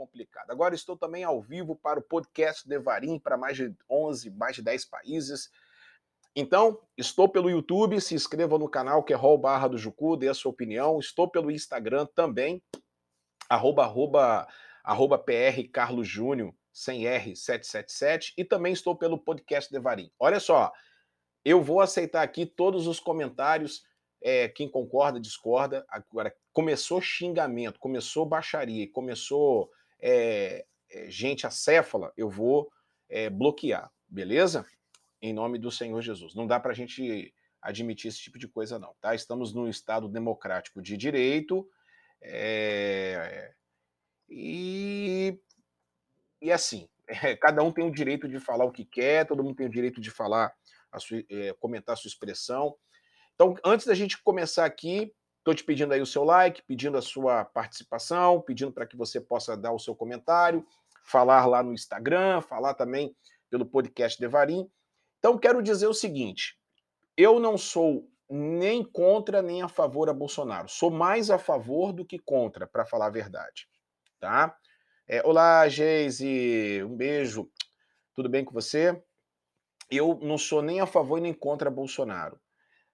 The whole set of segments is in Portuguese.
complicado. Agora estou também ao vivo para o podcast Devarim para mais de 11, mais de 10 países. Então, estou pelo YouTube, se inscreva no canal que é Rol Barra do Jucu, dê a sua opinião. Estou pelo Instagram também, arroba, arroba, arroba PR Carlos Júnior, sem R, 777. E também estou pelo podcast Devarim. Olha só, eu vou aceitar aqui todos os comentários, é, quem concorda, discorda. Agora, começou xingamento, começou baixaria, começou é, gente acéfala, eu vou é, bloquear, beleza? em nome do Senhor Jesus. Não dá para a gente admitir esse tipo de coisa, não. Tá? Estamos num Estado democrático de direito é... e... e assim, cada um tem o direito de falar o que quer, todo mundo tem o direito de falar, a sua, comentar a sua expressão. Então, antes da gente começar aqui, estou te pedindo aí o seu like, pedindo a sua participação, pedindo para que você possa dar o seu comentário, falar lá no Instagram, falar também pelo podcast Devarim. Então, quero dizer o seguinte: eu não sou nem contra nem a favor a Bolsonaro. Sou mais a favor do que contra, para falar a verdade. Tá? É, olá, Geise, um beijo. Tudo bem com você? Eu não sou nem a favor nem contra Bolsonaro.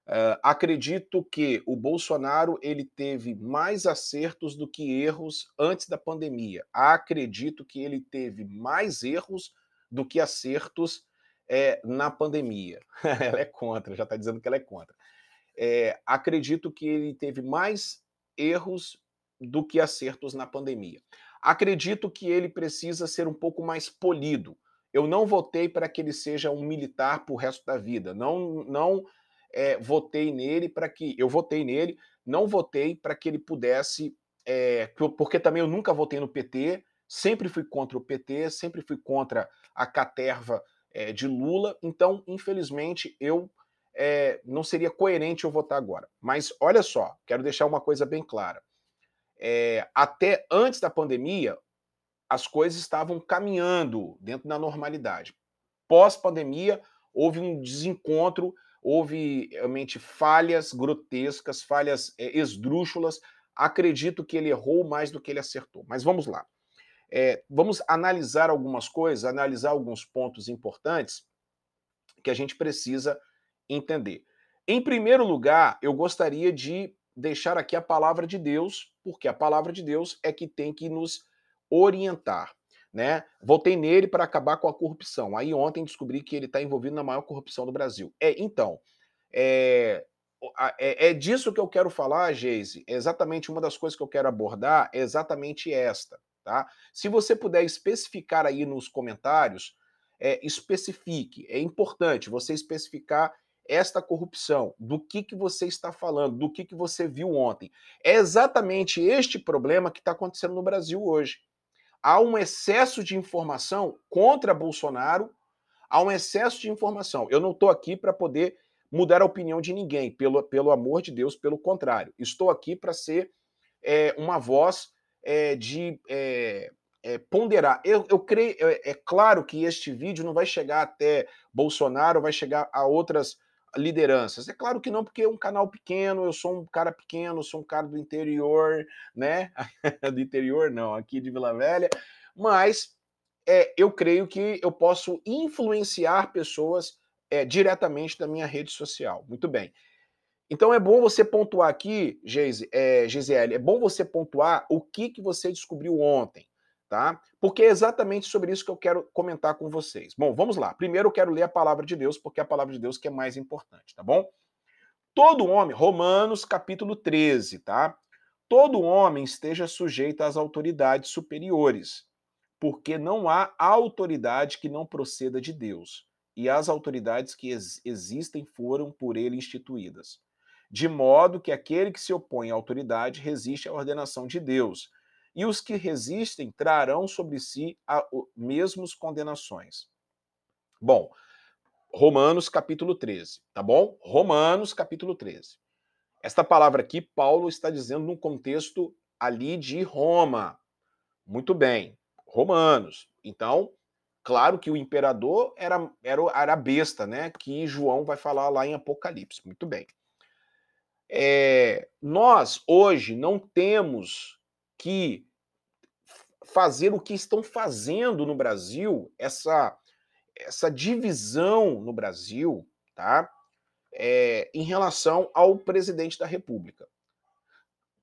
Uh, acredito que o Bolsonaro ele teve mais acertos do que erros antes da pandemia. Acredito que ele teve mais erros do que acertos é, na pandemia. ela é contra, já está dizendo que ela é contra. É, acredito que ele teve mais erros do que acertos na pandemia. Acredito que ele precisa ser um pouco mais polido. Eu não votei para que ele seja um militar para o resto da vida. Não, não é, votei nele para que. Eu votei nele, não votei para que ele pudesse. É, porque também eu nunca votei no PT, sempre fui contra o PT, sempre fui contra a caterva é, de Lula. Então, infelizmente, eu é, não seria coerente eu votar agora. Mas olha só, quero deixar uma coisa bem clara. É, até antes da pandemia, as coisas estavam caminhando dentro da normalidade. Pós-pandemia, houve um desencontro, houve realmente falhas grotescas, falhas é, esdrúxulas. Acredito que ele errou mais do que ele acertou. Mas vamos lá. É, vamos analisar algumas coisas, analisar alguns pontos importantes que a gente precisa entender. Em primeiro lugar, eu gostaria de deixar aqui a palavra de Deus, porque a palavra de Deus é que tem que nos orientar. Né? Voltei nele para acabar com a corrupção. Aí ontem descobri que ele está envolvido na maior corrupção do Brasil. É, então, é, é, é, disso que eu quero falar, Geise. É exatamente uma das coisas que eu quero abordar é exatamente esta. Tá? Se você puder especificar aí nos comentários, é, especifique. É importante você especificar esta corrupção, do que, que você está falando, do que, que você viu ontem. É exatamente este problema que está acontecendo no Brasil hoje. Há um excesso de informação contra Bolsonaro, há um excesso de informação. Eu não estou aqui para poder mudar a opinião de ninguém, pelo, pelo amor de Deus, pelo contrário. Estou aqui para ser é, uma voz é, de é, é, ponderar. Eu, eu creio, é, é, claro que este vídeo não vai chegar até Bolsonaro, vai chegar a outras lideranças. É claro que não, porque é um canal pequeno, eu sou um cara pequeno, sou um cara do interior, né? do interior não, aqui de Vila Velha, mas é, eu creio que eu posso influenciar pessoas é, diretamente da minha rede social. Muito bem. Então é bom você pontuar aqui, Geise, é, Gisele, é bom você pontuar o que, que você descobriu ontem, tá? Porque é exatamente sobre isso que eu quero comentar com vocês. Bom, vamos lá. Primeiro eu quero ler a palavra de Deus, porque é a palavra de Deus que é mais importante, tá bom? Todo homem, Romanos capítulo 13, tá? Todo homem esteja sujeito às autoridades superiores, porque não há autoridade que não proceda de Deus, e as autoridades que ex existem foram por ele instituídas de modo que aquele que se opõe à autoridade resiste à ordenação de Deus, e os que resistem trarão sobre si as mesmas condenações. Bom, Romanos capítulo 13, tá bom? Romanos capítulo 13. Esta palavra aqui, Paulo está dizendo num contexto ali de Roma. Muito bem, Romanos. Então, claro que o imperador era, era, era a besta, né? Que João vai falar lá em Apocalipse. Muito bem. É, nós hoje não temos que fazer o que estão fazendo no Brasil, essa, essa divisão no Brasil, tá? É, em relação ao presidente da República.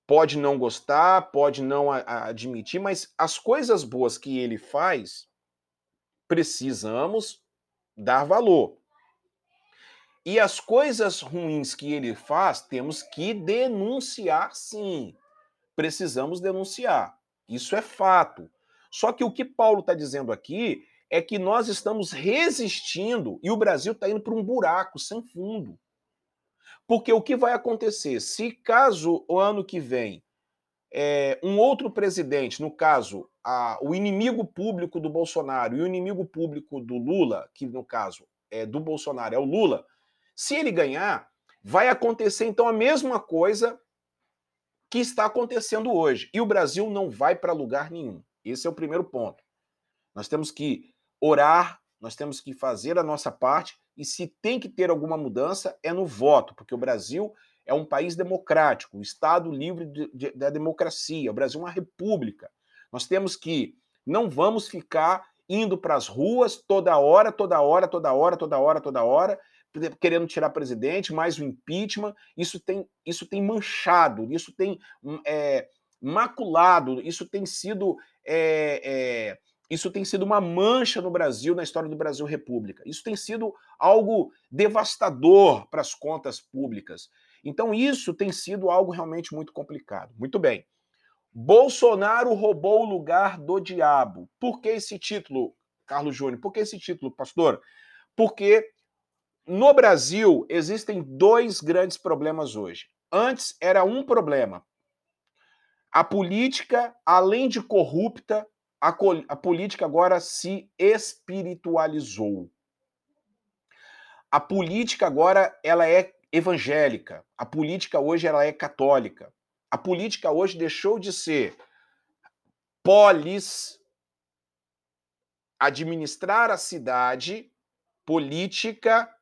Pode não gostar, pode não a, a admitir, mas as coisas boas que ele faz, precisamos dar valor. E as coisas ruins que ele faz, temos que denunciar sim. Precisamos denunciar. Isso é fato. Só que o que Paulo está dizendo aqui é que nós estamos resistindo e o Brasil está indo para um buraco sem fundo. Porque o que vai acontecer? Se caso o ano que vem é, um outro presidente, no caso, a, o inimigo público do Bolsonaro e o inimigo público do Lula, que no caso é do Bolsonaro é o Lula, se ele ganhar, vai acontecer então a mesma coisa que está acontecendo hoje. E o Brasil não vai para lugar nenhum. Esse é o primeiro ponto. Nós temos que orar, nós temos que fazer a nossa parte, e se tem que ter alguma mudança, é no voto, porque o Brasil é um país democrático, um Estado livre de, de, da democracia. O Brasil é uma república. Nós temos que não vamos ficar indo para as ruas toda hora, toda hora, toda hora, toda hora, toda hora, querendo tirar presidente, mais o impeachment. Isso tem, isso tem manchado, isso tem hum, é, maculado, isso tem sido é, é, isso tem sido uma mancha no Brasil, na história do Brasil República. Isso tem sido algo devastador para as contas públicas. Então, isso tem sido algo realmente muito complicado. Muito bem. Bolsonaro roubou o lugar do diabo. Por que esse título, Carlos Júnior? Por que esse título, pastor? Porque no Brasil existem dois grandes problemas hoje. Antes era um problema. A política, além de corrupta, a, a política agora se espiritualizou. A política agora ela é evangélica. A política hoje ela é católica. A política hoje deixou de ser polis, administrar a cidade, política,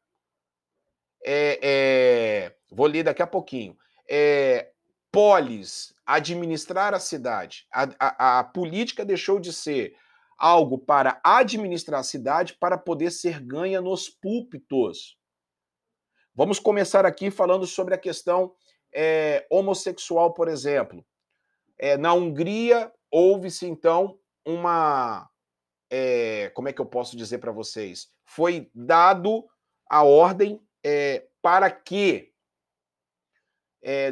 é, é, vou ler daqui a pouquinho, é, polis, administrar a cidade. A, a, a política deixou de ser algo para administrar a cidade para poder ser ganha nos púlpitos. Vamos começar aqui falando sobre a questão é, homossexual, por exemplo. É, na Hungria, houve-se então uma. É, como é que eu posso dizer para vocês? Foi dado a ordem para que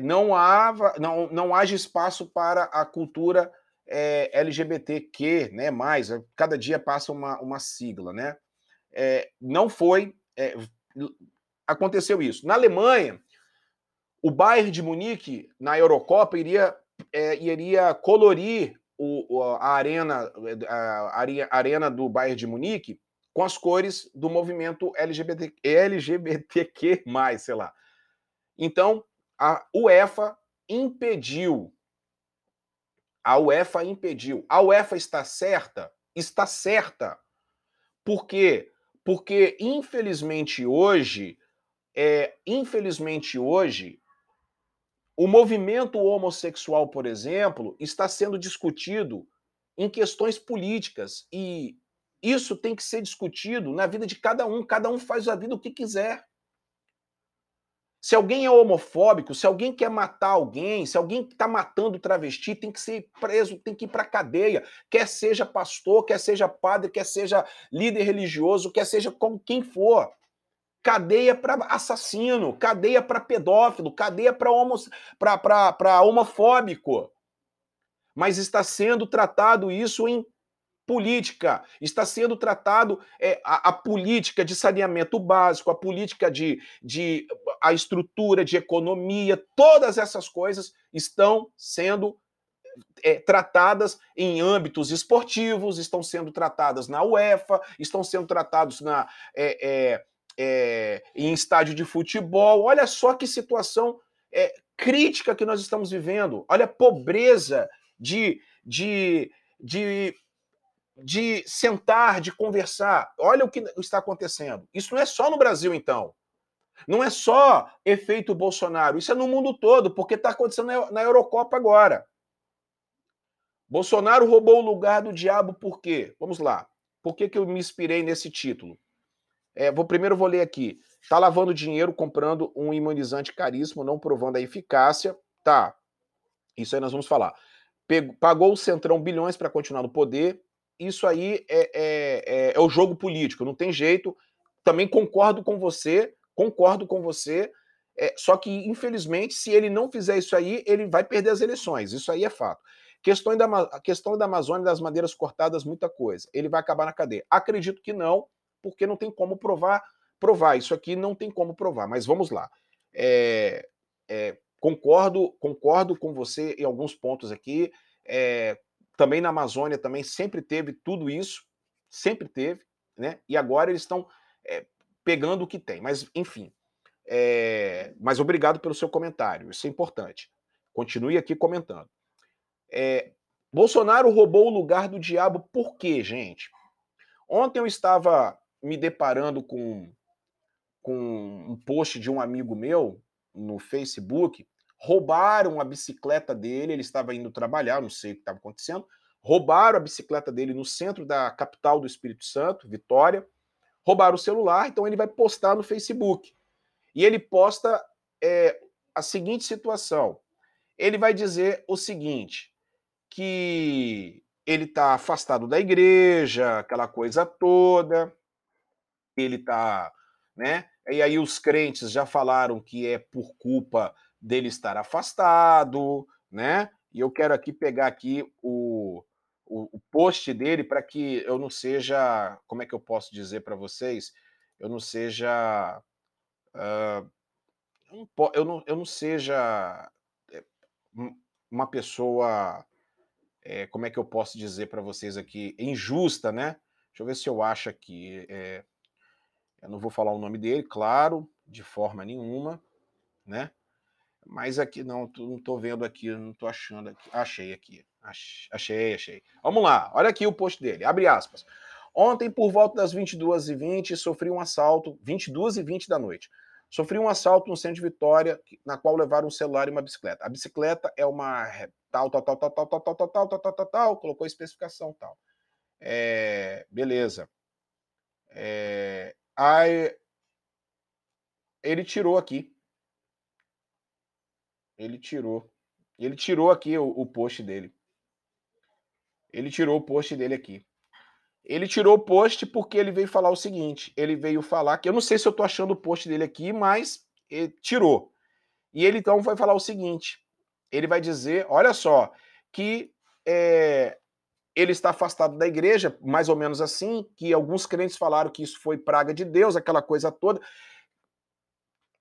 não, hava, não, não haja espaço para a cultura LGBTQ, né? Mais, cada dia passa uma, uma sigla, né? não foi aconteceu isso. Na Alemanha, o Bayern de Munique, na Eurocopa, iria, é, iria colorir o, a, arena, a, a arena do Bayern de Munique com as cores do movimento LGBT, LGBTQ+, sei lá. Então, a UEFA impediu. A UEFA impediu. A UEFA está certa? Está certa. Por quê? Porque, infelizmente, hoje, é, infelizmente hoje, o movimento homossexual, por exemplo, está sendo discutido em questões políticas e isso tem que ser discutido na vida de cada um. Cada um faz a vida o que quiser. Se alguém é homofóbico, se alguém quer matar alguém, se alguém está matando travesti, tem que ser preso, tem que ir para cadeia. Quer seja pastor, quer seja padre, quer seja líder religioso, quer seja com quem for cadeia para assassino, cadeia para pedófilo, cadeia para homo, homofóbico. Mas está sendo tratado isso em política, está sendo tratado é, a, a, política de saneamento básico, a política de, de a estrutura de economia, todas essas coisas estão sendo é, tratadas em âmbitos esportivos, estão sendo tratadas na UEFA, estão sendo tratados na, é, é, é, em estádio de futebol. Olha só que situação é, crítica que nós estamos vivendo. Olha a pobreza de, de, de, de sentar, de conversar. Olha o que está acontecendo. Isso não é só no Brasil, então. Não é só efeito Bolsonaro, isso é no mundo todo, porque está acontecendo na Eurocopa agora. Bolsonaro roubou o lugar do diabo por quê? Vamos lá. Por que, que eu me inspirei nesse título? É, vou primeiro vou ler aqui. Está lavando dinheiro comprando um imunizante caríssimo, não provando a eficácia. Tá. Isso aí nós vamos falar. Pegou, pagou o Centrão bilhões para continuar no poder. Isso aí é, é, é, é o jogo político, não tem jeito. Também concordo com você, concordo com você. É, só que, infelizmente, se ele não fizer isso aí, ele vai perder as eleições. Isso aí é fato. Questão da, a questão da Amazônia, das madeiras cortadas, muita coisa. Ele vai acabar na cadeia. Acredito que não, porque não tem como provar. Provar isso aqui não tem como provar. Mas vamos lá. É, é, concordo, concordo com você em alguns pontos aqui. É, também na Amazônia também sempre teve tudo isso, sempre teve, né? E agora eles estão é, pegando o que tem. Mas enfim. É, mas obrigado pelo seu comentário. Isso é importante. Continue aqui comentando. É, Bolsonaro roubou o lugar do diabo por quê, gente? Ontem eu estava me deparando com, com um post de um amigo meu no Facebook. Roubaram a bicicleta dele, ele estava indo trabalhar, não sei o que estava acontecendo. Roubaram a bicicleta dele no centro da capital do Espírito Santo, Vitória. Roubaram o celular, então ele vai postar no Facebook. E ele posta é, a seguinte situação: ele vai dizer o seguinte que ele está afastado da igreja, aquela coisa toda, ele está, né? E aí os crentes já falaram que é por culpa dele estar afastado, né? E eu quero aqui pegar aqui o, o, o post dele para que eu não seja, como é que eu posso dizer para vocês? Eu não seja, uh, eu, não, eu não seja eh, uma pessoa é, como é que eu posso dizer para vocês aqui, injusta, né? Deixa eu ver se eu acho aqui. É, eu não vou falar o nome dele, claro, de forma nenhuma, né? Mas aqui não, não estou vendo aqui, não estou achando aqui. Achei aqui. Achei, achei. Vamos lá, olha aqui o post dele, abre aspas. Ontem, por volta das 22h20, sofri um assalto, 22h20 da noite. Sofri um assalto no centro de Vitória, na qual levaram um celular e uma bicicleta. A bicicleta é uma tal, tal, tal, tal, tal, tal, tal, tal, tal, tal, tal, tal, tal, colocou a especificação tal. É, beleza. É, aí, ele tirou aqui. Ele tirou. Ele tirou aqui o, o post dele. Ele tirou o post dele aqui. Ele tirou o post porque ele veio falar o seguinte: ele veio falar que eu não sei se eu tô achando o post dele aqui, mas tirou. E ele então vai falar o seguinte: ele vai dizer, olha só, que é, ele está afastado da igreja, mais ou menos assim, que alguns crentes falaram que isso foi praga de Deus, aquela coisa toda.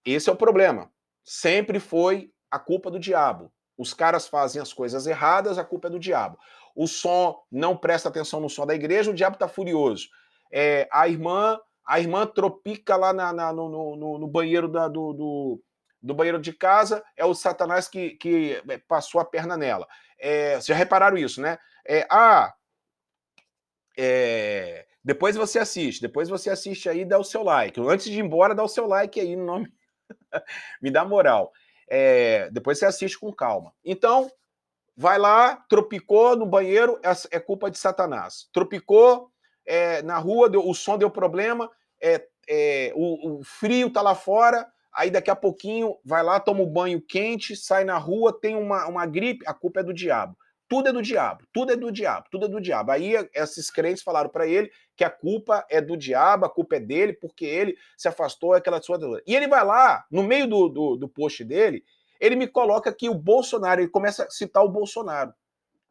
Esse é o problema. Sempre foi a culpa do diabo. Os caras fazem as coisas erradas, a culpa é do diabo. O som não presta atenção no som da igreja, o diabo está furioso. É, a irmã a irmã tropica lá na, na, no, no, no, banheiro da, do, do, do banheiro de casa, é o Satanás que, que é, passou a perna nela. É, vocês já repararam isso, né? É, ah, é, depois você assiste, depois você assiste aí e dá o seu like. Antes de ir embora, dá o seu like aí no nome. Me dá moral. É, depois você assiste com calma. Então, vai lá, tropicou no banheiro, é, é culpa de Satanás. Tropicou é, na rua, deu, o som deu problema, é, é, o, o, frio tá lá fora, aí daqui a pouquinho vai lá, toma um banho quente, sai na rua, tem uma, uma gripe, a culpa é do diabo. Tudo é do diabo, tudo é do diabo, tudo é do diabo. Aí esses crentes falaram para ele que a culpa é do diabo, a culpa é dele, porque ele se afastou aquela sua. E ele vai lá, no meio do, do, do post dele, ele me coloca que o Bolsonaro, ele começa a citar o Bolsonaro.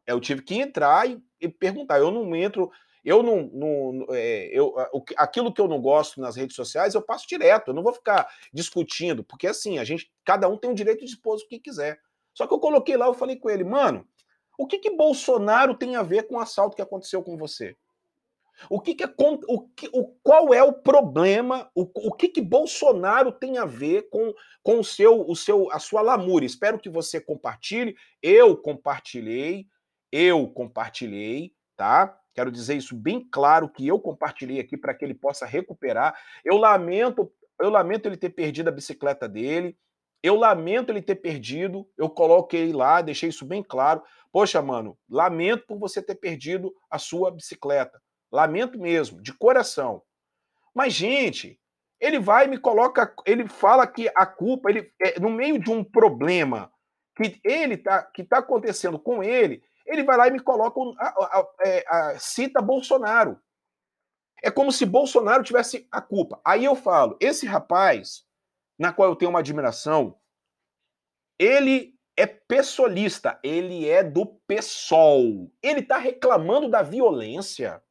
Eu tive que entrar e, e perguntar. Eu não entro eu não. não é, eu, aquilo que eu não gosto nas redes sociais, eu passo direto. Eu não vou ficar discutindo, porque assim, a gente, cada um tem o direito de expor o que quiser. Só que eu coloquei lá, eu falei com ele, mano, o que que Bolsonaro tem a ver com o assalto que aconteceu com você? O que, que é o, que, o qual é o problema? O, o que que Bolsonaro tem a ver com, com o seu o seu a sua lamúria? Espero que você compartilhe. Eu compartilhei, eu compartilhei, tá? Quero dizer isso bem claro que eu compartilhei aqui para que ele possa recuperar. Eu lamento, eu lamento ele ter perdido a bicicleta dele. Eu lamento ele ter perdido, eu coloquei lá, deixei isso bem claro. Poxa, mano, lamento por você ter perdido a sua bicicleta. Lamento mesmo, de coração. Mas, gente, ele vai e me coloca, ele fala que a culpa, ele é, no meio de um problema que ele tá, que está acontecendo com ele, ele vai lá e me coloca, a, a, é, a, cita Bolsonaro. É como se Bolsonaro tivesse a culpa. Aí eu falo, esse rapaz, na qual eu tenho uma admiração, ele é pessoalista, ele é do PSOL. Ele está reclamando da violência.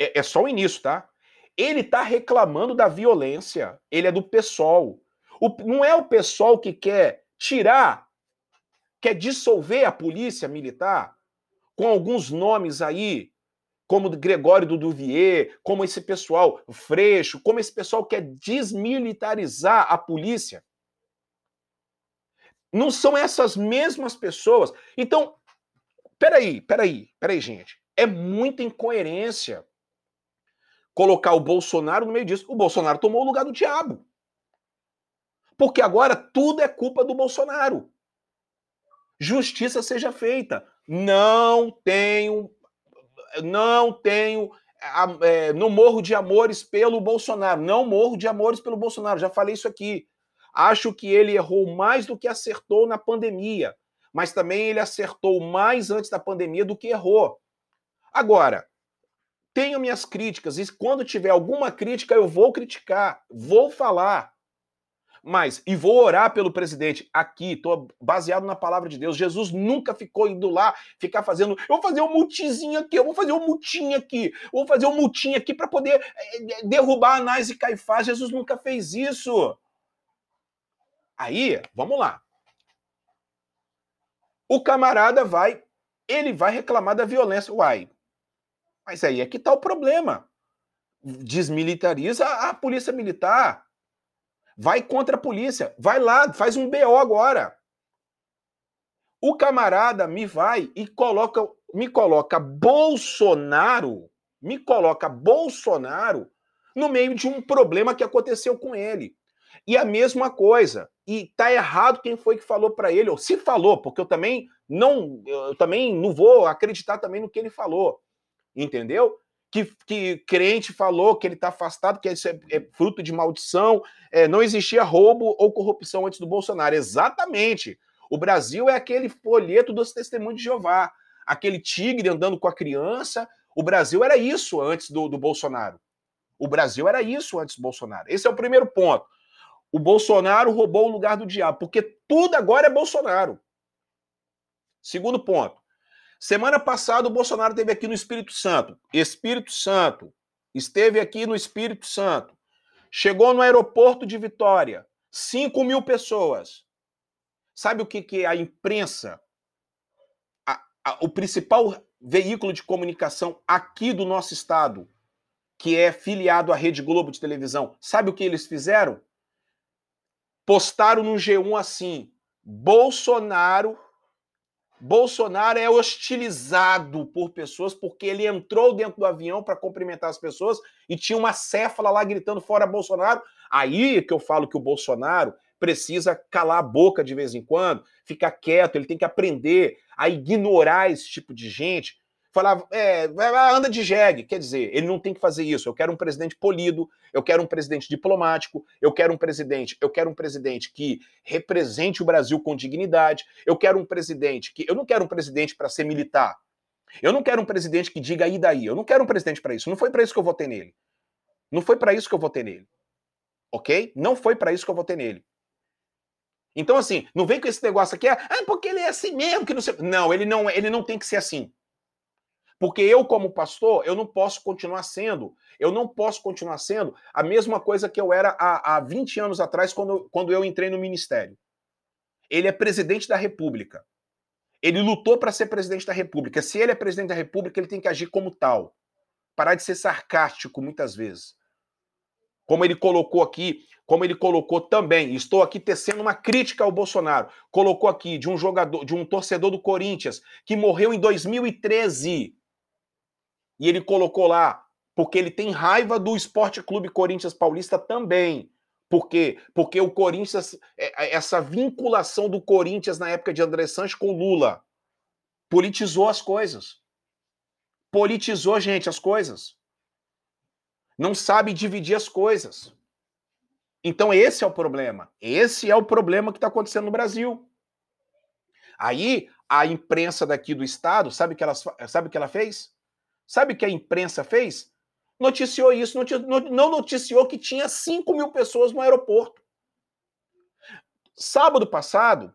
É, é, só o início, tá? Ele está reclamando da violência. Ele é do PSOL. O, não é o PSOL que quer tirar, quer dissolver a polícia militar com alguns nomes aí, como Gregório do Duvier, como esse pessoal Freixo, como esse pessoal quer desmilitarizar a polícia. Não são essas mesmas pessoas. Então, peraí, peraí, peraí, gente. É muita incoerência colocar o Bolsonaro no meio disso. O Bolsonaro tomou o lugar do diabo. Porque agora tudo é culpa do Bolsonaro. Justiça seja feita. Não tenho. Não tenho. É, não morro de amores pelo Bolsonaro. Não morro de amores pelo Bolsonaro. Já falei isso aqui. Acho que ele errou mais do que acertou na pandemia. Mas também ele acertou mais antes da pandemia do que errou. Agora, tenho minhas críticas. E quando tiver alguma crítica, eu vou criticar. Vou falar. Mas, e vou orar pelo presidente aqui, estou baseado na palavra de Deus. Jesus nunca ficou indo lá, ficar fazendo, eu vou fazer um mutinho aqui, eu vou fazer um mutinho aqui, vou fazer um mutinho aqui para poder é, derrubar Anás e Caifás. Jesus nunca fez isso. Aí, vamos lá. O camarada vai, ele vai reclamar da violência. Uai, mas aí é que está o problema. Desmilitariza a polícia militar Vai contra a polícia. Vai lá, faz um BO agora. O camarada me vai e coloca, me coloca Bolsonaro, me coloca Bolsonaro no meio de um problema que aconteceu com ele. E a mesma coisa. E tá errado quem foi que falou para ele, ou se falou, porque eu também não, eu também não vou acreditar também no que ele falou. Entendeu? Que, que crente falou que ele está afastado, que isso é, é fruto de maldição, é, não existia roubo ou corrupção antes do Bolsonaro. Exatamente. O Brasil é aquele folheto dos testemunhos de Jeová, aquele tigre andando com a criança. O Brasil era isso antes do, do Bolsonaro. O Brasil era isso antes do Bolsonaro. Esse é o primeiro ponto. O Bolsonaro roubou o lugar do diabo, porque tudo agora é Bolsonaro. Segundo ponto. Semana passada o Bolsonaro esteve aqui no Espírito Santo. Espírito Santo. Esteve aqui no Espírito Santo. Chegou no aeroporto de Vitória. 5 mil pessoas. Sabe o que, que a imprensa, a, a, o principal veículo de comunicação aqui do nosso estado, que é filiado à Rede Globo de televisão, sabe o que eles fizeram? Postaram no G1 assim: Bolsonaro Bolsonaro é hostilizado por pessoas porque ele entrou dentro do avião para cumprimentar as pessoas e tinha uma céfala lá gritando fora Bolsonaro. Aí que eu falo que o Bolsonaro precisa calar a boca de vez em quando, ficar quieto, ele tem que aprender a ignorar esse tipo de gente falava, é, anda de jegue. Quer dizer, ele não tem que fazer isso. Eu quero um presidente polido, eu quero um presidente diplomático, eu quero um presidente, eu quero um presidente que represente o Brasil com dignidade, eu quero um presidente que. Eu não quero um presidente para ser militar. Eu não quero um presidente que diga aí daí. Eu não quero um presidente para isso. Não foi para isso que eu votei nele. Não foi para isso que eu votei nele. Ok? Não foi para isso que eu votei nele. Então, assim, não vem com esse negócio aqui, ah, porque ele é assim mesmo, que não sei. Não, ele não, ele não tem que ser assim. Porque eu, como pastor, eu não posso continuar sendo, eu não posso continuar sendo a mesma coisa que eu era há, há 20 anos atrás, quando, quando eu entrei no ministério. Ele é presidente da República. Ele lutou para ser presidente da República. Se ele é presidente da República, ele tem que agir como tal. Parar de ser sarcástico muitas vezes. Como ele colocou aqui, como ele colocou também, estou aqui tecendo uma crítica ao Bolsonaro. Colocou aqui de um jogador, de um torcedor do Corinthians que morreu em 2013 e ele colocou lá, porque ele tem raiva do Esporte Clube Corinthians Paulista também. Por quê? Porque o Corinthians, é, é, essa vinculação do Corinthians na época de André Sanches com Lula, politizou as coisas. Politizou, gente, as coisas. Não sabe dividir as coisas. Então, esse é o problema. Esse é o problema que está acontecendo no Brasil. Aí, a imprensa daqui do Estado, sabe o que ela, sabe o que ela fez? Sabe o que a imprensa fez? Noticiou isso, não noticiou que tinha 5 mil pessoas no aeroporto. Sábado passado,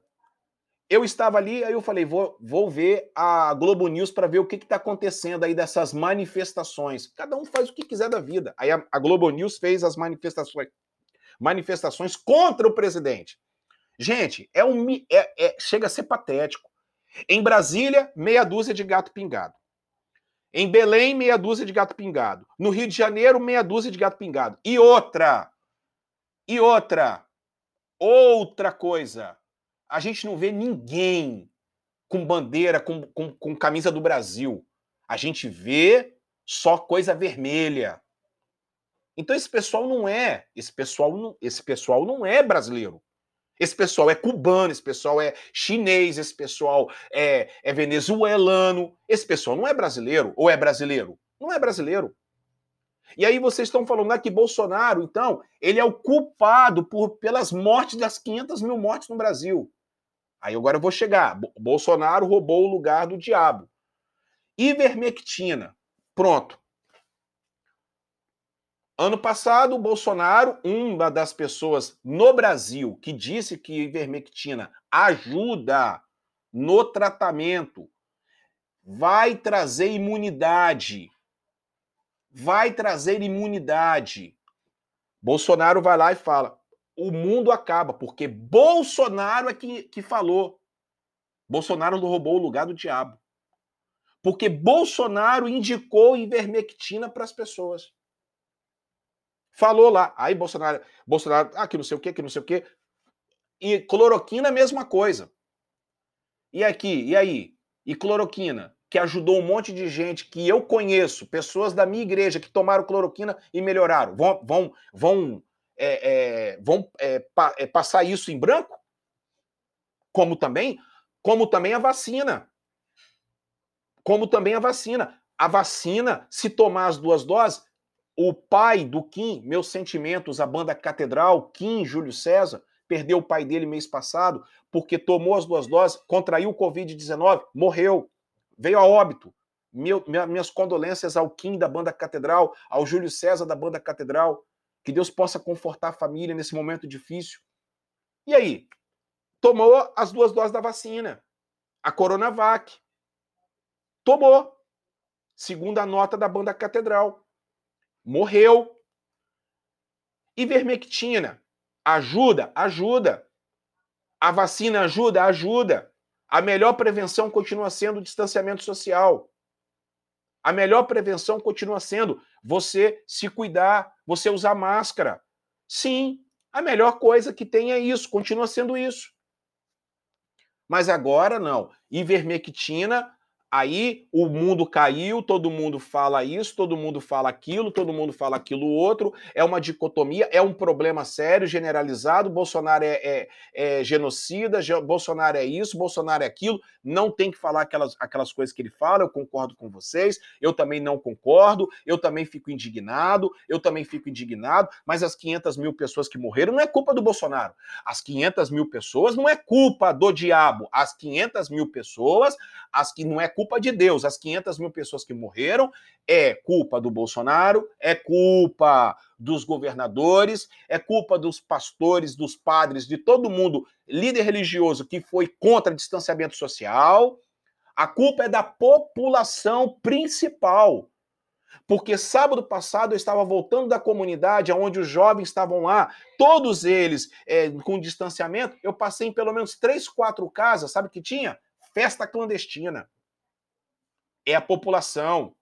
eu estava ali, aí eu falei, vou, vou ver a Globo News para ver o que está acontecendo aí dessas manifestações. Cada um faz o que quiser da vida. Aí a, a Globo News fez as manifestações, manifestações contra o presidente. Gente, é um, é, é, chega a ser patético. Em Brasília, meia dúzia de gato pingado. Em Belém, meia dúzia de gato pingado. No Rio de Janeiro, meia dúzia de gato pingado. E outra, e outra, outra coisa. A gente não vê ninguém com bandeira, com, com, com camisa do Brasil. A gente vê só coisa vermelha. Então esse pessoal não é, esse pessoal não, esse pessoal não é brasileiro. Esse pessoal é cubano, esse pessoal é chinês, esse pessoal é, é venezuelano. Esse pessoal não é brasileiro ou é brasileiro? Não é brasileiro. E aí vocês estão falando né, que Bolsonaro, então, ele é o culpado por, pelas mortes das 500 mil mortes no Brasil. Aí agora eu vou chegar. Bolsonaro roubou o lugar do diabo. Ivermectina. Pronto. Ano passado, o Bolsonaro, uma das pessoas no Brasil que disse que ivermectina ajuda no tratamento, vai trazer imunidade. Vai trazer imunidade. Bolsonaro vai lá e fala: o mundo acaba, porque Bolsonaro é que, que falou. Bolsonaro roubou o lugar do diabo. Porque Bolsonaro indicou ivermectina para as pessoas. Falou lá. Aí Bolsonaro, Bolsonaro, ah, que não sei o quê, que não sei o quê. E cloroquina, mesma coisa. E aqui, e aí? E cloroquina, que ajudou um monte de gente que eu conheço, pessoas da minha igreja que tomaram cloroquina e melhoraram. Vão, vão, vão, é, é, vão é, pa, é, passar isso em branco? Como também, como também a vacina. Como também a vacina. A vacina, se tomar as duas doses, o pai do Kim, meus sentimentos, a banda Catedral, Kim Júlio César, perdeu o pai dele mês passado porque tomou as duas doses, contraiu o Covid-19, morreu, veio a óbito. Meu, minhas condolências ao Kim da banda Catedral, ao Júlio César da banda Catedral. Que Deus possa confortar a família nesse momento difícil. E aí? Tomou as duas doses da vacina, a Coronavac. Tomou. Segundo a nota da banda Catedral morreu. Ivermectina ajuda? Ajuda. A vacina ajuda? Ajuda. A melhor prevenção continua sendo o distanciamento social. A melhor prevenção continua sendo você se cuidar, você usar máscara. Sim, a melhor coisa que tem é isso, continua sendo isso. Mas agora não. Ivermectina Aí o mundo caiu, todo mundo fala isso, todo mundo fala aquilo, todo mundo fala aquilo outro. É uma dicotomia, é um problema sério, generalizado. Bolsonaro é, é, é genocida, Bolsonaro é isso, Bolsonaro é aquilo. Não tem que falar aquelas, aquelas coisas que ele fala, eu concordo com vocês. Eu também não concordo, eu também fico indignado, eu também fico indignado. Mas as 500 mil pessoas que morreram não é culpa do Bolsonaro. As 500 mil pessoas não é culpa do diabo. As 500 mil pessoas, as que não é culpa culpa de Deus. As 500 mil pessoas que morreram é culpa do Bolsonaro, é culpa dos governadores, é culpa dos pastores, dos padres, de todo mundo, líder religioso que foi contra distanciamento social. A culpa é da população principal. Porque sábado passado eu estava voltando da comunidade onde os jovens estavam lá, todos eles é, com distanciamento. Eu passei em pelo menos três, quatro casas, sabe o que tinha? Festa clandestina é a população.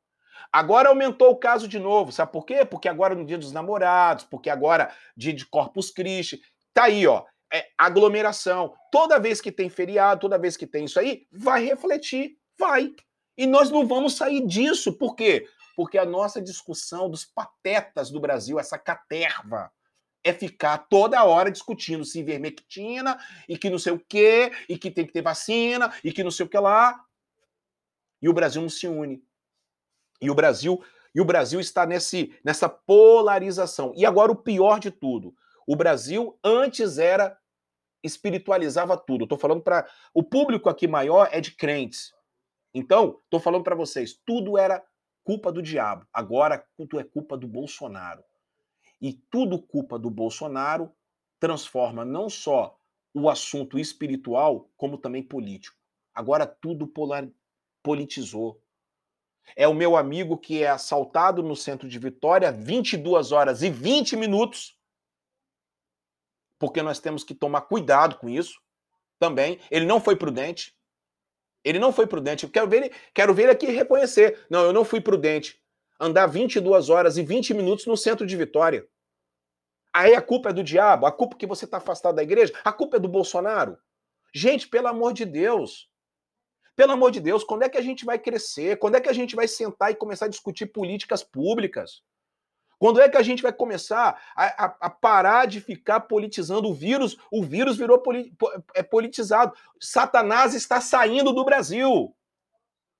Agora aumentou o caso de novo, sabe por quê? Porque agora no dia dos namorados, porque agora dia de Corpus Christi, tá aí, ó, é aglomeração. Toda vez que tem feriado, toda vez que tem isso aí, vai refletir, vai. E nós não vamos sair disso, por quê? Porque a nossa discussão dos patetas do Brasil, essa caterva, é ficar toda hora discutindo se ivermectina e que não sei o quê, e que tem que ter vacina, e que não sei o que lá. E o Brasil não se une. E o Brasil, e o Brasil está nesse, nessa polarização. E agora o pior de tudo, o Brasil antes era espiritualizava tudo. Estou falando para o público aqui maior é de crentes. Então, estou falando para vocês, tudo era culpa do diabo. Agora tudo é culpa do Bolsonaro. E tudo culpa do Bolsonaro transforma não só o assunto espiritual, como também político. Agora tudo polar, politizou. É o meu amigo que é assaltado no centro de Vitória 22 horas e 20 minutos porque nós temos que tomar cuidado com isso também. Ele não foi prudente. Ele não foi prudente. Quero ver ele, quero ver ele aqui reconhecer. Não, eu não fui prudente. Andar 22 horas e 20 minutos no centro de Vitória. Aí a culpa é do diabo, a culpa que você está afastado da igreja, a culpa é do Bolsonaro. Gente, pelo amor de Deus. Pelo amor de Deus, quando é que a gente vai crescer? Quando é que a gente vai sentar e começar a discutir políticas públicas? Quando é que a gente vai começar a, a, a parar de ficar politizando o vírus? O vírus virou poli, é politizado. Satanás está saindo do Brasil.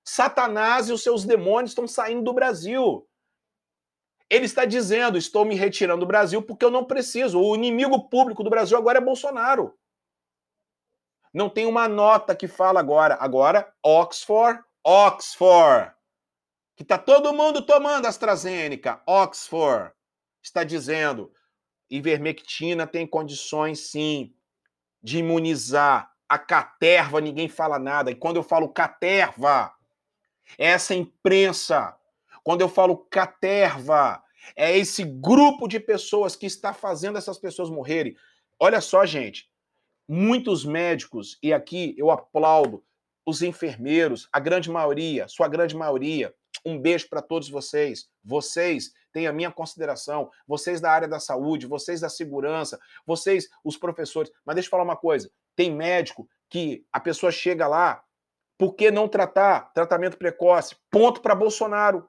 Satanás e os seus demônios estão saindo do Brasil. Ele está dizendo: estou me retirando do Brasil porque eu não preciso. O inimigo público do Brasil agora é Bolsonaro. Não tem uma nota que fala agora. Agora, Oxford, Oxford que está todo mundo tomando AstraZeneca, Oxford, está dizendo ivermectina tem condições sim de imunizar. A caterva, ninguém fala nada. E quando eu falo caterva, é essa imprensa. Quando eu falo caterva, é esse grupo de pessoas que está fazendo essas pessoas morrerem. Olha só, gente, muitos médicos, e aqui eu aplaudo os enfermeiros, a grande maioria, sua grande maioria, um beijo para todos vocês. Vocês têm a minha consideração. Vocês da área da saúde, vocês da segurança, vocês, os professores. Mas deixa eu falar uma coisa: tem médico que a pessoa chega lá, por que não tratar? Tratamento precoce. Ponto para Bolsonaro.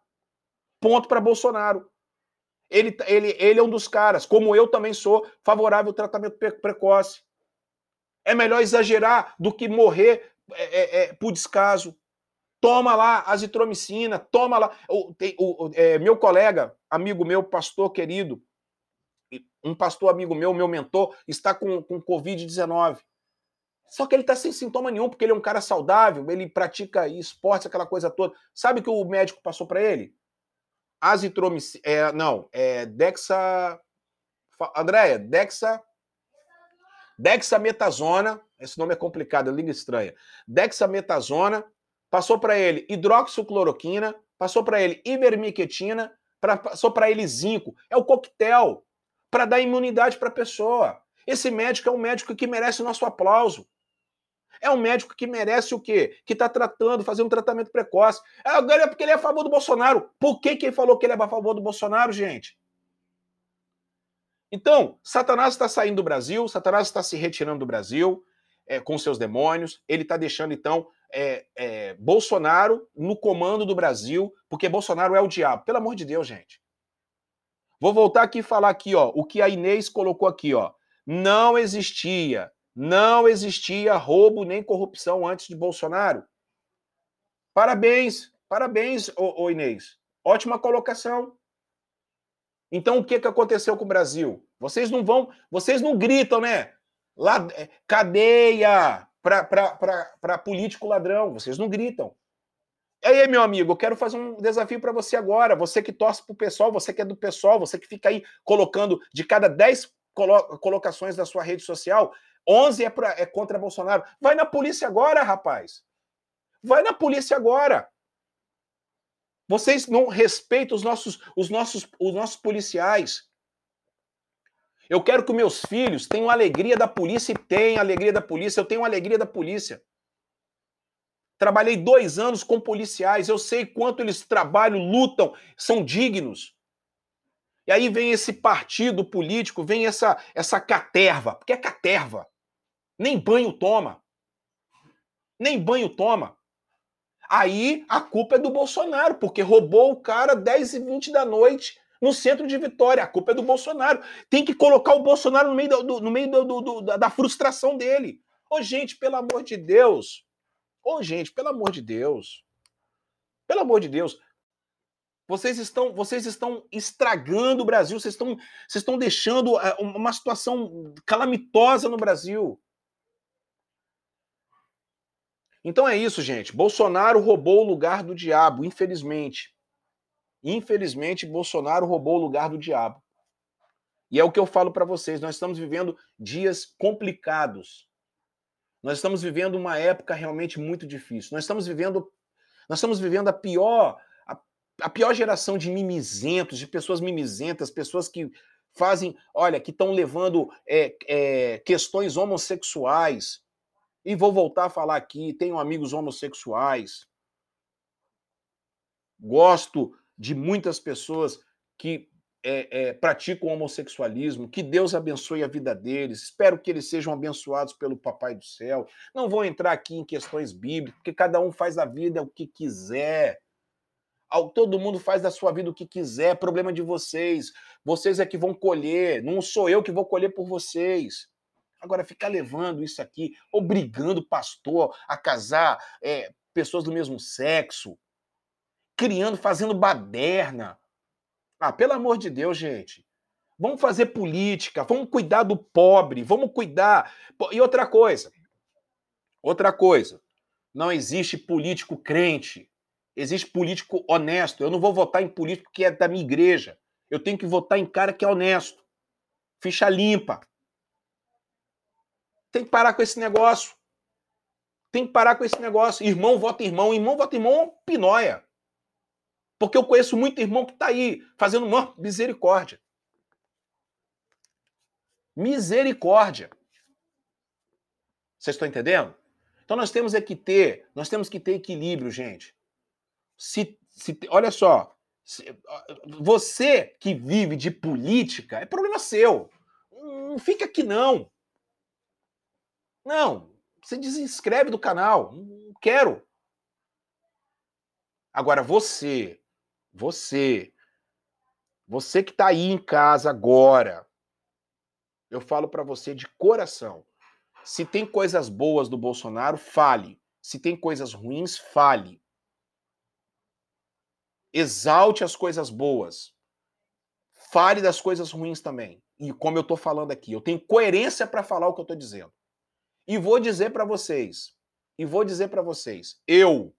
Ponto para Bolsonaro. Ele, ele, ele é um dos caras, como eu também sou, favorável ao tratamento precoce. É melhor exagerar do que morrer é, é, é, por descaso. Toma lá azitromicina, toma lá. O, tem, o, é, meu colega, amigo meu, pastor querido, um pastor amigo meu, meu mentor, está com, com Covid-19. Só que ele está sem sintoma nenhum, porque ele é um cara saudável, ele pratica esporte, aquela coisa toda. Sabe o que o médico passou para ele? Azitromicina. É, não, é Dexa. Andréia, Dexa. Dexametasona. Esse nome é complicado, é língua estranha. Dexametasona passou para ele hidroxicloroquina, passou para ele ivermectina, passou para ele zinco. É o coquetel para dar imunidade para a pessoa. Esse médico é um médico que merece o nosso aplauso. É um médico que merece o quê? Que está tratando, fazendo um tratamento precoce. Agora é porque ele é a favor do Bolsonaro. Por que ele falou que ele é a favor do Bolsonaro, gente? Então, Satanás está saindo do Brasil, Satanás está se retirando do Brasil é, com seus demônios, ele está deixando, então, é, é, Bolsonaro no comando do Brasil, porque Bolsonaro é o diabo. Pelo amor de Deus, gente. Vou voltar aqui e falar aqui, ó, o que a Inês colocou aqui, ó. Não existia, não existia roubo nem corrupção antes de Bolsonaro. Parabéns, parabéns, ô, ô Inês. Ótima colocação. Então o que, que aconteceu com o Brasil? Vocês não vão, vocês não gritam, né? Lá, é, cadeia, para político ladrão. Vocês não gritam. E aí, meu amigo, eu quero fazer um desafio para você agora. Você que torce para o pessoal, você que é do pessoal, você que fica aí colocando de cada 10 colo colocações da sua rede social, 11 é, pra, é contra Bolsonaro. Vai na polícia agora, rapaz. Vai na polícia agora. Vocês não respeitam os nossos, os nossos, os nossos policiais. Eu quero que meus filhos tenham alegria da polícia e tenham alegria da polícia. Eu tenho alegria da polícia. Trabalhei dois anos com policiais. Eu sei quanto eles trabalham, lutam, são dignos. E aí vem esse partido político, vem essa, essa caterva, porque é caterva. Nem banho toma. Nem banho toma. Aí a culpa é do Bolsonaro, porque roubou o cara 10 e 20 da noite no centro de Vitória. A culpa é do Bolsonaro. Tem que colocar o Bolsonaro no meio, do, no meio do, do, da, frustração dele. Ô, gente, pelo amor de Deus. Ô, gente, pelo amor de Deus. Pelo amor de Deus. Vocês estão, vocês estão estragando o Brasil, vocês estão, vocês estão deixando eh, uma situação calamitosa no Brasil. Então é isso, gente. Bolsonaro roubou o lugar do diabo, infelizmente. Infelizmente, Bolsonaro roubou o lugar do diabo. E é o que eu falo para vocês. Nós estamos vivendo dias complicados. Nós estamos vivendo uma época realmente muito difícil. Nós estamos vivendo, nós estamos vivendo a pior, a, a pior geração de mimizentos, de pessoas mimizentas, pessoas que fazem, olha, que estão levando é, é, questões homossexuais. E vou voltar a falar aqui, tenho amigos homossexuais. Gosto de muitas pessoas que é, é, praticam homossexualismo, que Deus abençoe a vida deles, espero que eles sejam abençoados pelo Papai do Céu. Não vou entrar aqui em questões bíblicas, porque cada um faz da vida o que quiser. Todo mundo faz da sua vida o que quiser, problema de vocês. Vocês é que vão colher, não sou eu que vou colher por vocês. Agora, ficar levando isso aqui, obrigando pastor a casar é, pessoas do mesmo sexo, criando, fazendo baderna. Ah, pelo amor de Deus, gente. Vamos fazer política, vamos cuidar do pobre, vamos cuidar. E outra coisa, outra coisa, não existe político crente, existe político honesto. Eu não vou votar em político que é da minha igreja. Eu tenho que votar em cara que é honesto. Ficha limpa. Tem que parar com esse negócio. Tem que parar com esse negócio. Irmão vota irmão, irmão vota irmão, pinóia. Porque eu conheço muito irmão que está aí fazendo uma misericórdia. Misericórdia. Vocês estão entendendo? Então nós temos é que ter, nós temos que ter equilíbrio, gente. Se, se olha só, se, você que vive de política é problema seu. Não fica aqui não. Não, você desinscreve do canal. Não quero. Agora você você, você que está aí em casa agora, eu falo para você de coração. Se tem coisas boas do Bolsonaro, fale. Se tem coisas ruins, fale. Exalte as coisas boas. Fale das coisas ruins também. E como eu estou falando aqui, eu tenho coerência para falar o que eu estou dizendo. E vou dizer para vocês, e vou dizer para vocês, eu,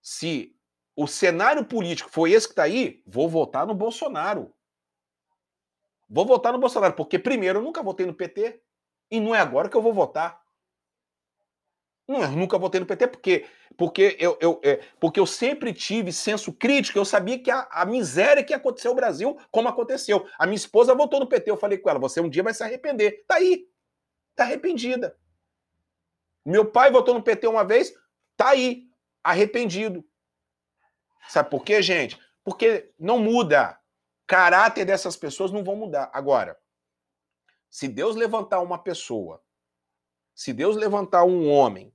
se o cenário político foi esse que está aí, vou votar no Bolsonaro. Vou votar no Bolsonaro, porque primeiro eu nunca votei no PT e não é agora que eu vou votar. Não, eu nunca votei no PT porque, porque, eu, eu, é, porque eu sempre tive senso crítico, eu sabia que a, a miséria que aconteceu no Brasil, como aconteceu. A minha esposa votou no PT, eu falei com ela, você um dia vai se arrepender. Tá aí, tá arrependida. Meu pai votou no PT uma vez, tá aí, arrependido. Sabe por quê, gente? Porque não muda. Caráter dessas pessoas não vão mudar. Agora, se Deus levantar uma pessoa, se Deus levantar um homem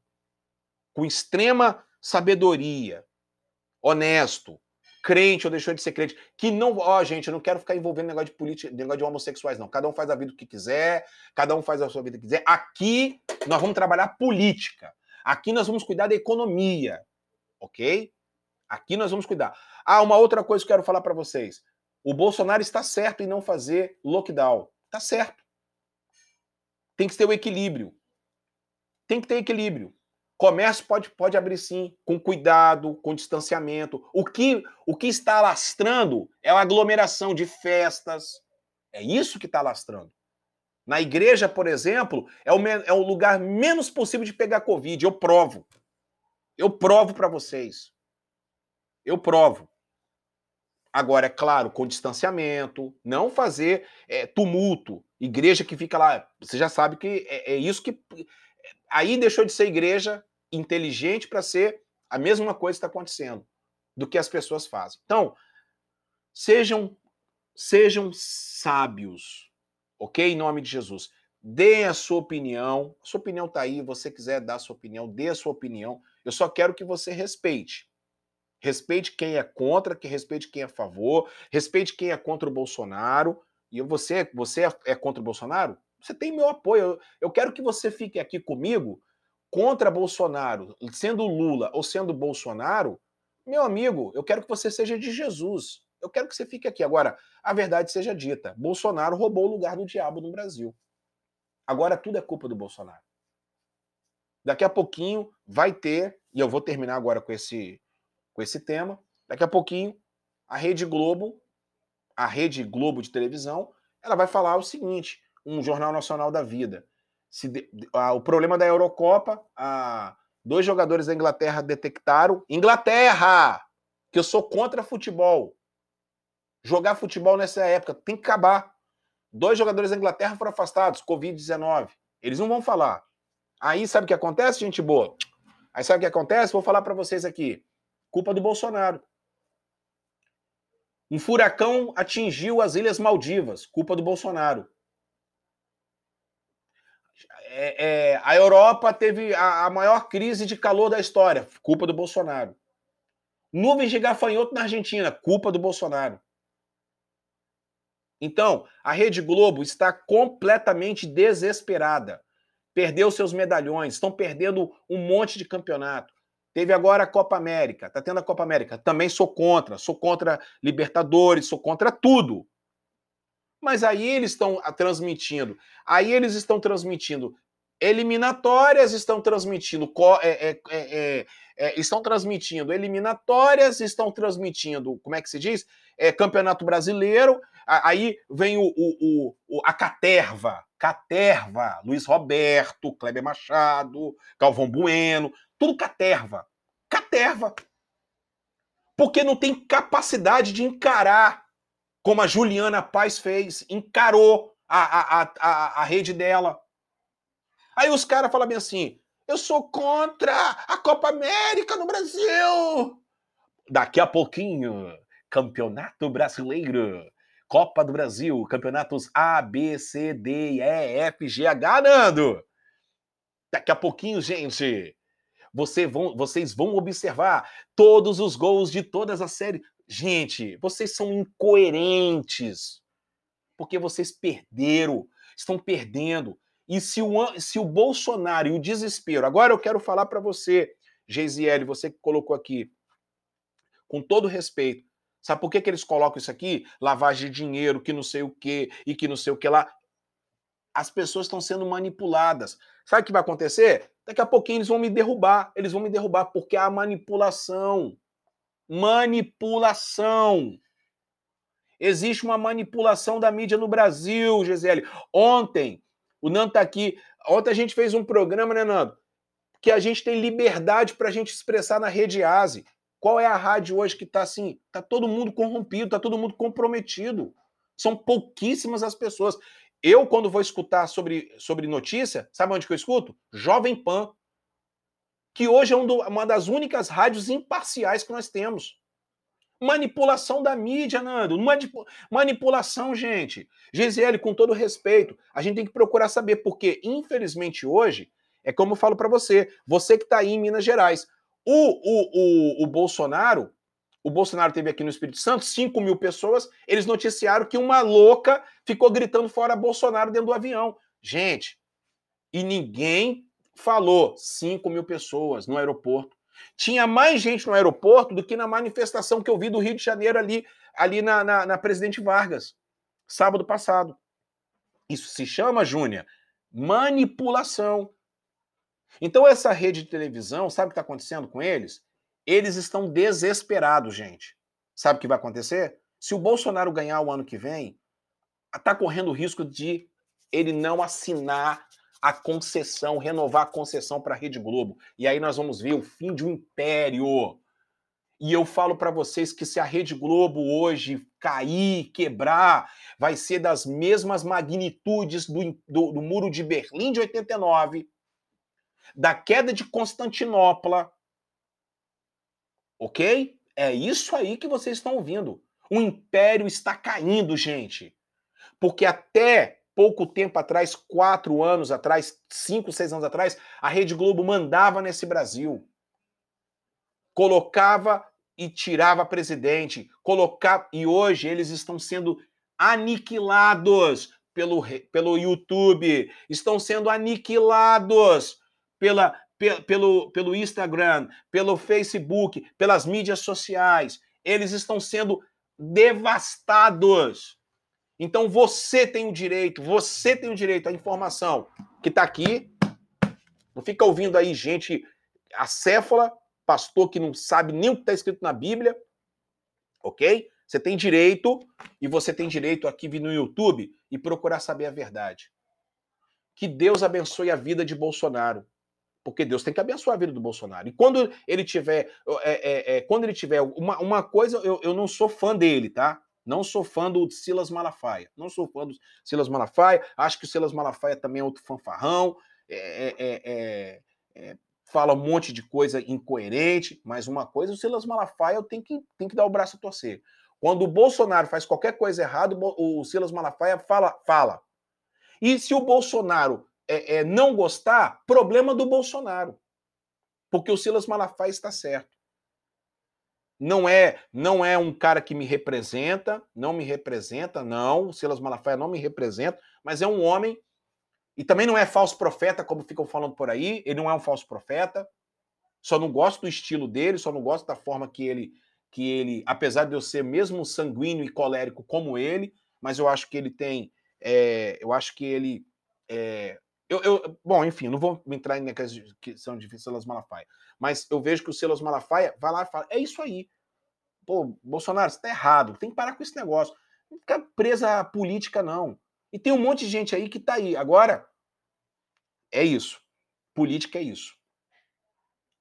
com extrema sabedoria, honesto, crente ou deixou de ser crente, que não, ó, gente, eu não quero ficar envolvendo negócio de política, negócio de homossexuais não. Cada um faz a vida que quiser, cada um faz a sua vida que quiser. Aqui nós vamos trabalhar política. Aqui nós vamos cuidar da economia, OK? Aqui nós vamos cuidar. Ah, uma outra coisa que eu quero falar para vocês. O Bolsonaro está certo em não fazer lockdown. Está certo. Tem que ter o equilíbrio. Tem que ter equilíbrio. Comércio pode, pode abrir sim, com cuidado, com distanciamento. O que, o que está lastrando é a aglomeração de festas. É isso que está lastrando. Na igreja, por exemplo, é o, é o lugar menos possível de pegar Covid. Eu provo. Eu provo para vocês. Eu provo. Agora, é claro, com distanciamento, não fazer é, tumulto. Igreja que fica lá, você já sabe que é, é isso que. Aí deixou de ser igreja inteligente para ser a mesma coisa que está acontecendo do que as pessoas fazem. Então, sejam, sejam sábios, ok? Em nome de Jesus. Dê a sua opinião. A sua opinião está aí. Você quiser dar a sua opinião, dê a sua opinião. Eu só quero que você respeite Respeite quem é contra, que respeite quem é a favor, respeite quem é contra o Bolsonaro. E você, você é, é contra o Bolsonaro? Você tem meu apoio. Eu quero que você fique aqui comigo contra Bolsonaro, sendo Lula ou sendo Bolsonaro. Meu amigo, eu quero que você seja de Jesus. Eu quero que você fique aqui. Agora, a verdade seja dita: Bolsonaro roubou o lugar do diabo no Brasil. Agora tudo é culpa do Bolsonaro. Daqui a pouquinho vai ter, e eu vou terminar agora com esse, com esse tema. Daqui a pouquinho, a Rede Globo, a Rede Globo de televisão, ela vai falar o seguinte: um Jornal Nacional da Vida. A, o problema da Eurocopa, a, dois jogadores da Inglaterra detectaram. Inglaterra! Que eu sou contra futebol. Jogar futebol nessa época tem que acabar. Dois jogadores da Inglaterra foram afastados, Covid-19. Eles não vão falar. Aí sabe o que acontece, gente boa? Aí sabe o que acontece? Vou falar para vocês aqui. Culpa do Bolsonaro. Um furacão atingiu as Ilhas Maldivas, culpa do Bolsonaro. É, é, a Europa teve a, a, maior crise de calor da história, culpa do Bolsonaro. Nuvens de gafanhoto na Argentina, culpa do Bolsonaro. Então, a Rede Globo está completamente desesperada perdeu seus medalhões, estão perdendo um monte de campeonato. Teve agora a Copa América, tá tendo a Copa América. Também sou contra, sou contra Libertadores, sou contra tudo. Mas aí eles estão transmitindo, aí eles estão transmitindo eliminatórias, estão transmitindo, é, é, é, é, estão transmitindo eliminatórias, estão transmitindo, como é que se diz? É, Campeonato Brasileiro. Aí vem o, o, o, a Caterva, Caterva, Luiz Roberto, Kleber Machado, Galvão Bueno, tudo Caterva. Caterva. Porque não tem capacidade de encarar, como a Juliana Paz fez, encarou a, a, a, a rede dela. Aí os caras falam bem assim: eu sou contra a Copa América no Brasil. Daqui a pouquinho, Campeonato Brasileiro. Copa do Brasil, campeonatos A, B, C, D, E, F, G, H, Nando. Daqui a pouquinho, gente, você vão, vocês vão observar todos os gols de todas as séries. Gente, vocês são incoerentes. Porque vocês perderam, estão perdendo. E se o, se o Bolsonaro e o desespero. Agora eu quero falar para você, Geisiele, você que colocou aqui, com todo respeito, Sabe por que, que eles colocam isso aqui? Lavagem de dinheiro, que não sei o quê, e que não sei o que lá. As pessoas estão sendo manipuladas. Sabe o que vai acontecer? Daqui a pouquinho eles vão me derrubar. Eles vão me derrubar porque há manipulação. Manipulação. Existe uma manipulação da mídia no Brasil, Gisele. Ontem, o Nando está aqui. Ontem a gente fez um programa, né, Nando? Que a gente tem liberdade para a gente expressar na rede ASE. Qual é a rádio hoje que está assim? Está todo mundo corrompido, está todo mundo comprometido. São pouquíssimas as pessoas. Eu, quando vou escutar sobre, sobre notícia, sabe onde que eu escuto? Jovem Pan. Que hoje é um uma das únicas rádios imparciais que nós temos. Manipulação da mídia, Nando. Manipulação, gente. Gisele, com todo respeito, a gente tem que procurar saber, porque, infelizmente, hoje, é como eu falo para você, você que está aí em Minas Gerais, o, o, o, o Bolsonaro, o Bolsonaro teve aqui no Espírito Santo 5 mil pessoas, eles noticiaram que uma louca ficou gritando fora Bolsonaro dentro do avião. Gente, e ninguém falou 5 mil pessoas no aeroporto. Tinha mais gente no aeroporto do que na manifestação que eu vi do Rio de Janeiro ali, ali na, na, na Presidente Vargas, sábado passado. Isso se chama, Júnior, manipulação. Então, essa rede de televisão, sabe o que está acontecendo com eles? Eles estão desesperados, gente. Sabe o que vai acontecer? Se o Bolsonaro ganhar o ano que vem, está correndo o risco de ele não assinar a concessão, renovar a concessão para a Rede Globo. E aí nós vamos ver o fim de um império. E eu falo para vocês que se a Rede Globo hoje cair, quebrar, vai ser das mesmas magnitudes do, do, do Muro de Berlim de 89, da queda de Constantinopla. Ok? É isso aí que vocês estão ouvindo. O império está caindo, gente. Porque até pouco tempo atrás, quatro anos atrás, cinco, seis anos atrás, a Rede Globo mandava nesse Brasil. Colocava e tirava presidente, colocar e hoje eles estão sendo aniquilados pelo, pelo YouTube, estão sendo aniquilados pela, pelo, pelo Instagram, pelo Facebook, pelas mídias sociais. Eles estão sendo devastados. Então você tem o direito, você tem o direito à informação que está aqui. Não fica ouvindo aí gente acéfala, pastor que não sabe nem o que está escrito na Bíblia, ok? Você tem direito, e você tem direito aqui vir no YouTube e procurar saber a verdade. Que Deus abençoe a vida de Bolsonaro. Porque Deus tem que abençoar a vida do Bolsonaro. E quando ele tiver. É, é, é, quando ele tiver. Uma, uma coisa, eu, eu não sou fã dele, tá? Não sou fã do Silas Malafaia. Não sou fã do Silas Malafaia. Acho que o Silas Malafaia também é outro fanfarrão. É, é, é, fala um monte de coisa incoerente. Mas uma coisa, o Silas Malafaia tenho que, tenho que dar o braço a torcer. Quando o Bolsonaro faz qualquer coisa errada, o Silas Malafaia fala, fala. E se o Bolsonaro é, é, não gostar, problema do Bolsonaro. Porque o Silas Malafaia está certo. Não é, não é um cara que me representa, não me representa, não. O Silas Malafaia não me representa, mas é um homem e também não é falso profeta, como ficam falando por aí. Ele não é um falso profeta. Só não gosto do estilo dele, só não gosto da forma que ele que ele, apesar de eu ser mesmo sanguíneo e colérico como ele, mas eu acho que ele tem, é, eu acho que ele, é, eu, eu, bom, enfim, não vou entrar na questão de Silas Malafaia, mas eu vejo que o Silas Malafaia vai lá e fala, é isso aí, pô, Bolsonaro, você tá errado, tem que parar com esse negócio, não fica presa à política não, e tem um monte de gente aí que tá aí, agora, é isso, política é isso,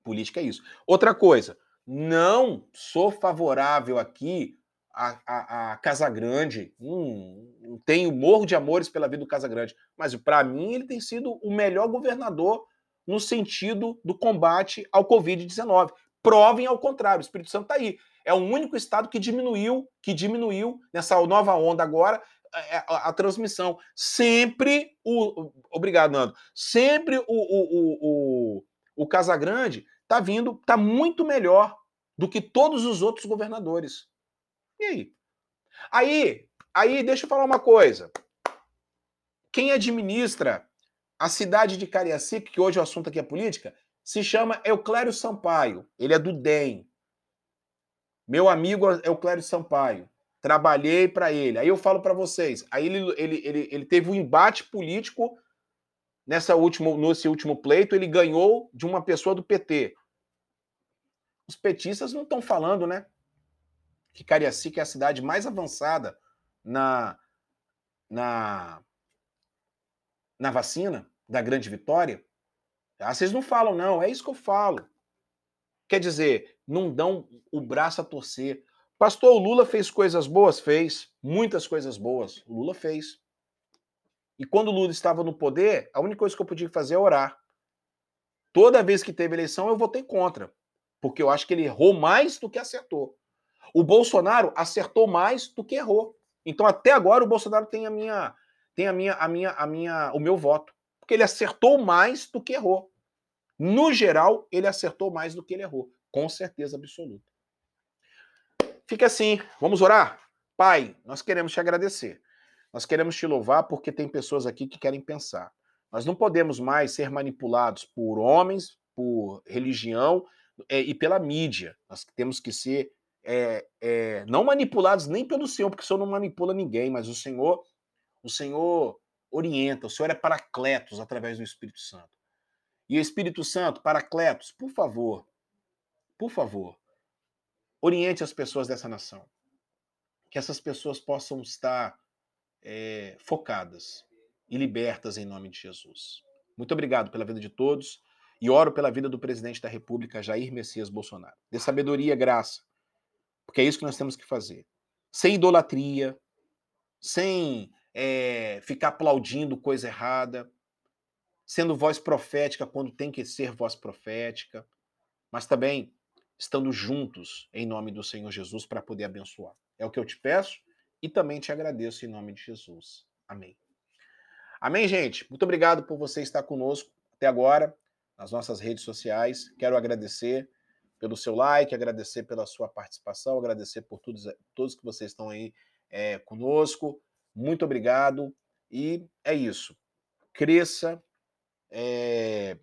política é isso. Outra coisa, não sou favorável aqui a, a, a Casagrande. Hum, tenho morro de amores pela vida do Casagrande. Mas para mim ele tem sido o melhor governador no sentido do combate ao Covid-19. Provem ao contrário, o Espírito Santo está aí. É o único estado que diminuiu, que diminuiu nessa nova onda agora a, a, a transmissão. Sempre o. Obrigado, Nando. Sempre o, o, o, o, o está vindo, está muito melhor do que todos os outros governadores. E aí? Aí, aí deixa eu falar uma coisa. Quem administra a cidade de Cariacica, que hoje o assunto aqui é política, se chama Euclério Sampaio. Ele é do DEM. Meu amigo Euclério Sampaio. Trabalhei para ele. Aí eu falo para vocês. Aí ele, ele, ele, ele teve um embate político nessa último, nesse último pleito. Ele ganhou de uma pessoa do PT. Os petistas não estão falando, né? Que Cariacica é a cidade mais avançada na, na, na vacina da grande vitória. Ah, vocês não falam, não. É isso que eu falo. Quer dizer, não dão o braço a torcer. Pastor, o Lula fez coisas boas? Fez. Muitas coisas boas. O Lula fez. E quando o Lula estava no poder, a única coisa que eu podia fazer é orar. Toda vez que teve eleição, eu votei contra porque eu acho que ele errou mais do que acertou. O Bolsonaro acertou mais do que errou. Então até agora o Bolsonaro tem a minha tem a minha a minha a minha o meu voto, porque ele acertou mais do que errou. No geral, ele acertou mais do que ele errou, com certeza absoluta. Fica assim, vamos orar? Pai, nós queremos te agradecer. Nós queremos te louvar porque tem pessoas aqui que querem pensar. Nós não podemos mais ser manipulados por homens, por religião, é, e pela mídia. Nós temos que ser é, é, não manipulados nem pelo Senhor, porque o Senhor não manipula ninguém, mas o Senhor, o Senhor orienta, o Senhor é paracletos através do Espírito Santo. E o Espírito Santo, paracletos, por favor, por favor, oriente as pessoas dessa nação. Que essas pessoas possam estar é, focadas e libertas em nome de Jesus. Muito obrigado pela vida de todos. E oro pela vida do presidente da República, Jair Messias Bolsonaro. Dê sabedoria graça. Porque é isso que nós temos que fazer. Sem idolatria, sem é, ficar aplaudindo coisa errada, sendo voz profética quando tem que ser voz profética, mas também estando juntos em nome do Senhor Jesus para poder abençoar. É o que eu te peço e também te agradeço em nome de Jesus. Amém. Amém, gente? Muito obrigado por você estar conosco até agora nas nossas redes sociais. Quero agradecer pelo seu like, agradecer pela sua participação, agradecer por todos, todos que vocês estão aí é, conosco. Muito obrigado. E é isso. Cresça, é,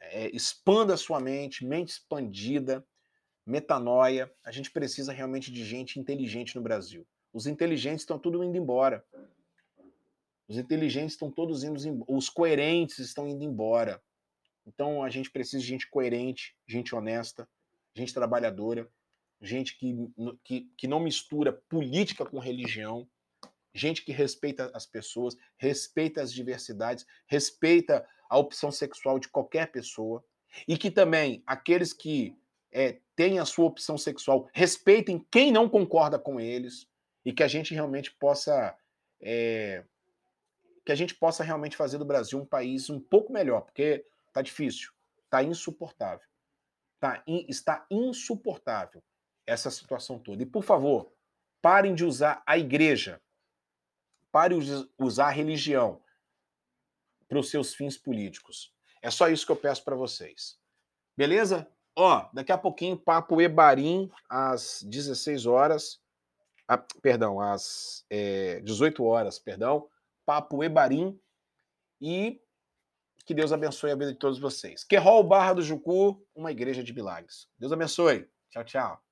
é, expanda a sua mente, mente expandida, metanoia. A gente precisa realmente de gente inteligente no Brasil. Os inteligentes estão tudo indo embora. Os inteligentes estão todos indo, os coerentes estão indo embora. Então a gente precisa de gente coerente, gente honesta, gente trabalhadora, gente que, que, que não mistura política com religião, gente que respeita as pessoas, respeita as diversidades, respeita a opção sexual de qualquer pessoa, e que também aqueles que é, têm a sua opção sexual respeitem quem não concorda com eles, e que a gente realmente possa. É, que a gente possa realmente fazer do Brasil um país um pouco melhor, porque tá difícil, tá insuportável. Tá, in, está insuportável essa situação toda. E, por favor, parem de usar a igreja, parem de usar a religião para os seus fins políticos. É só isso que eu peço para vocês. Beleza? Ó, daqui a pouquinho, Papo Ebarim, às 16 horas. Ah, perdão, às é, 18 horas, perdão. Papo Ebarim. E que Deus abençoe a vida de todos vocês. Querol Barra do Jucu, uma igreja de milagres. Deus abençoe. Tchau, tchau.